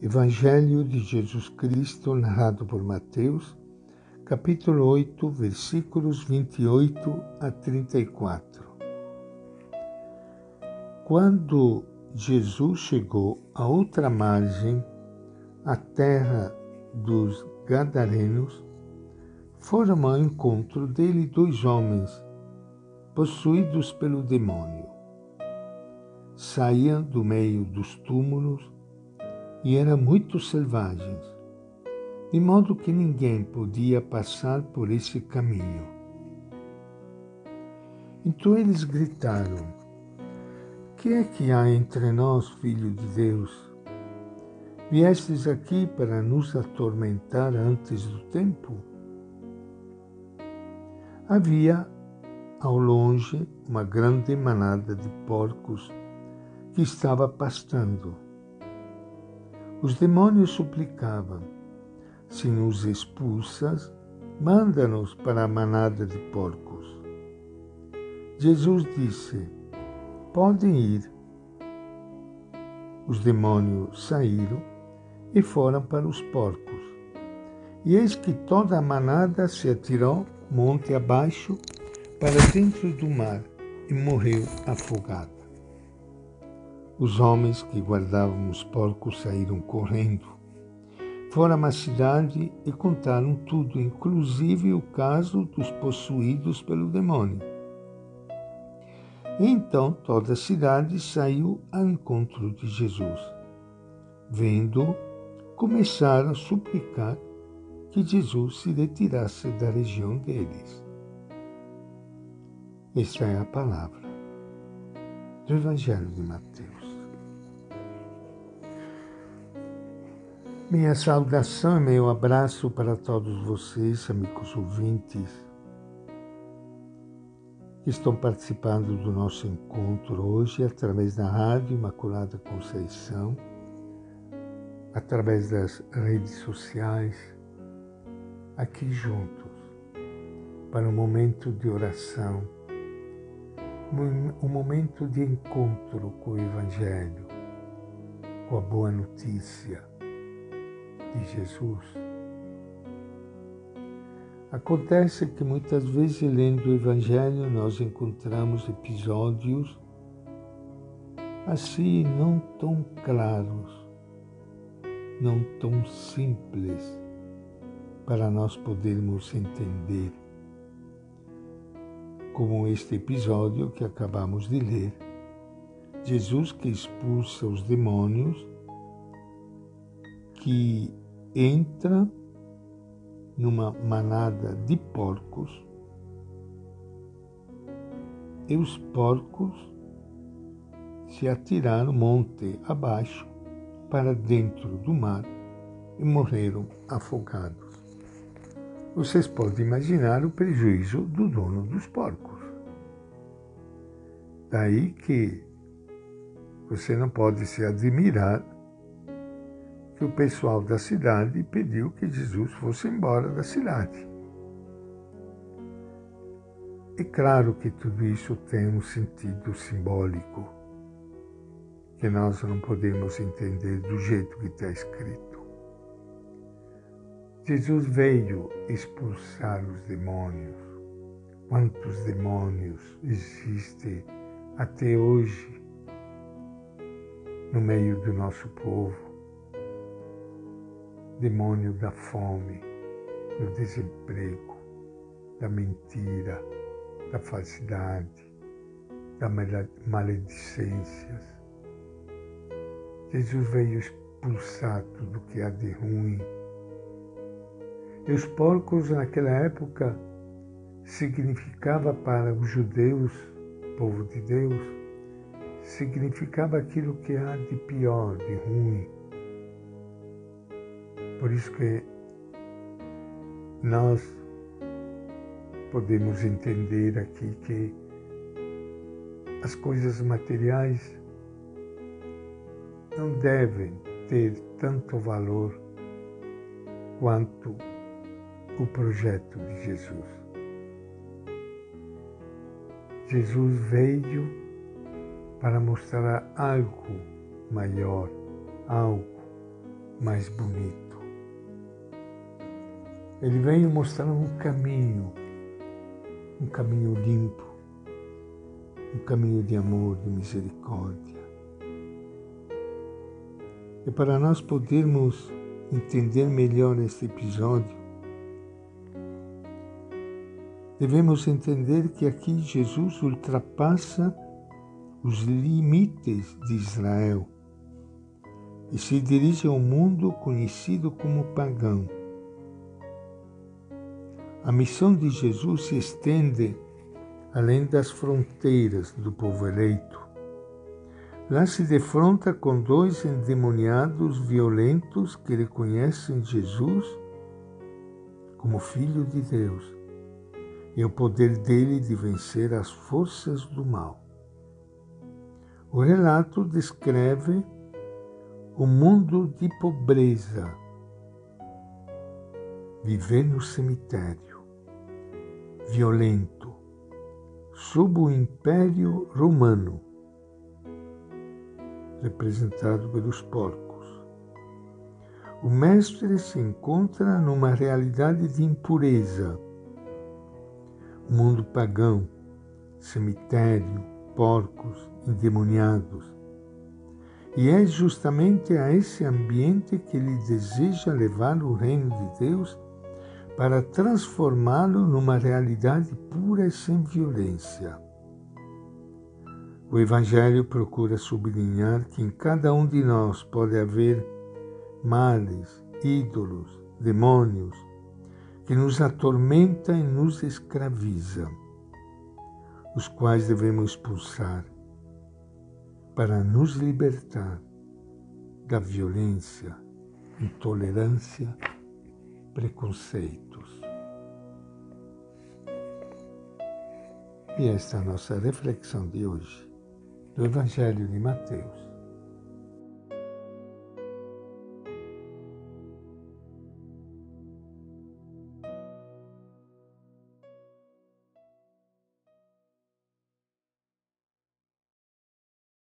Evangelho de Jesus Cristo, narrado por Mateus, capítulo 8, versículos 28 a 34. Quando Jesus chegou à outra margem, a terra dos Gadarenos, foram ao encontro dele dois homens, possuídos pelo demônio. Saíam do meio dos túmulos e eram muito selvagens, de modo que ninguém podia passar por esse caminho. Então eles gritaram: Que é que há entre nós, filho de Deus? Viestes aqui para nos atormentar antes do tempo? Havia ao longe uma grande manada de porcos que estava pastando. Os demônios suplicavam: Se nos expulsas, manda-nos para a manada de porcos. Jesus disse: Podem ir. Os demônios saíram e foram para os porcos. E eis que toda a manada se atirou monte abaixo para dentro do mar e morreu afogada. Os homens que guardavam os porcos saíram correndo. Foram à cidade e contaram tudo, inclusive o caso dos possuídos pelo demônio. Então toda a cidade saiu ao encontro de Jesus. Vendo, começaram a suplicar que Jesus se retirasse da região deles. Esta é a palavra do Evangelho de Mateus. Minha saudação e meu abraço para todos vocês, amigos ouvintes, que estão participando do nosso encontro hoje através da Rádio Imaculada Conceição, através das redes sociais, aqui juntos, para um momento de oração, um momento de encontro com o Evangelho, com a boa notícia de Jesus. Acontece que muitas vezes, lendo o Evangelho, nós encontramos episódios assim não tão claros, não tão simples para nós podermos entender, como este episódio que acabamos de ler. Jesus que expulsa os demônios que entra numa manada de porcos e os porcos se atiraram monte abaixo para dentro do mar e morreram afogados. Vocês podem imaginar o prejuízo do dono dos porcos. Daí que você não pode se admirar que o pessoal da cidade pediu que Jesus fosse embora da cidade. E claro que tudo isso tem um sentido simbólico que nós não podemos entender do jeito que está escrito. Jesus veio expulsar os demônios. Quantos demônios existem até hoje no meio do nosso povo? demônio da fome, do desemprego, da mentira, da falsidade, da maledicências. Jesus veio expulsar tudo que há de ruim. E os porcos naquela época significava para os judeus, povo de Deus, significava aquilo que há de pior, de ruim. Por isso que nós podemos entender aqui que as coisas materiais não devem ter tanto valor quanto o projeto de Jesus. Jesus veio para mostrar algo maior, algo mais bonito. Ele veio mostrar um caminho, um caminho limpo, um caminho de amor, de misericórdia. E para nós podermos entender melhor este episódio, devemos entender que aqui Jesus ultrapassa os limites de Israel e se dirige ao mundo conhecido como pagão. A missão de Jesus se estende além das fronteiras do povo eleito. Lá se defronta com dois endemoniados violentos que reconhecem Jesus como Filho de Deus e o poder dele de vencer as forças do mal. O relato descreve o mundo de pobreza, viver no cemitério, violento, sob o Império Romano, representado pelos porcos. O mestre se encontra numa realidade de impureza, mundo pagão, cemitério, porcos, endemoniados. E é justamente a esse ambiente que ele deseja levar o reino de Deus para transformá-lo numa realidade pura e sem violência. O Evangelho procura sublinhar que em cada um de nós pode haver males, ídolos, demônios, que nos atormenta e nos escraviza, os quais devemos expulsar para nos libertar da violência, intolerância, preconceitos. E esta é a nossa reflexão de hoje do Evangelho de Mateus.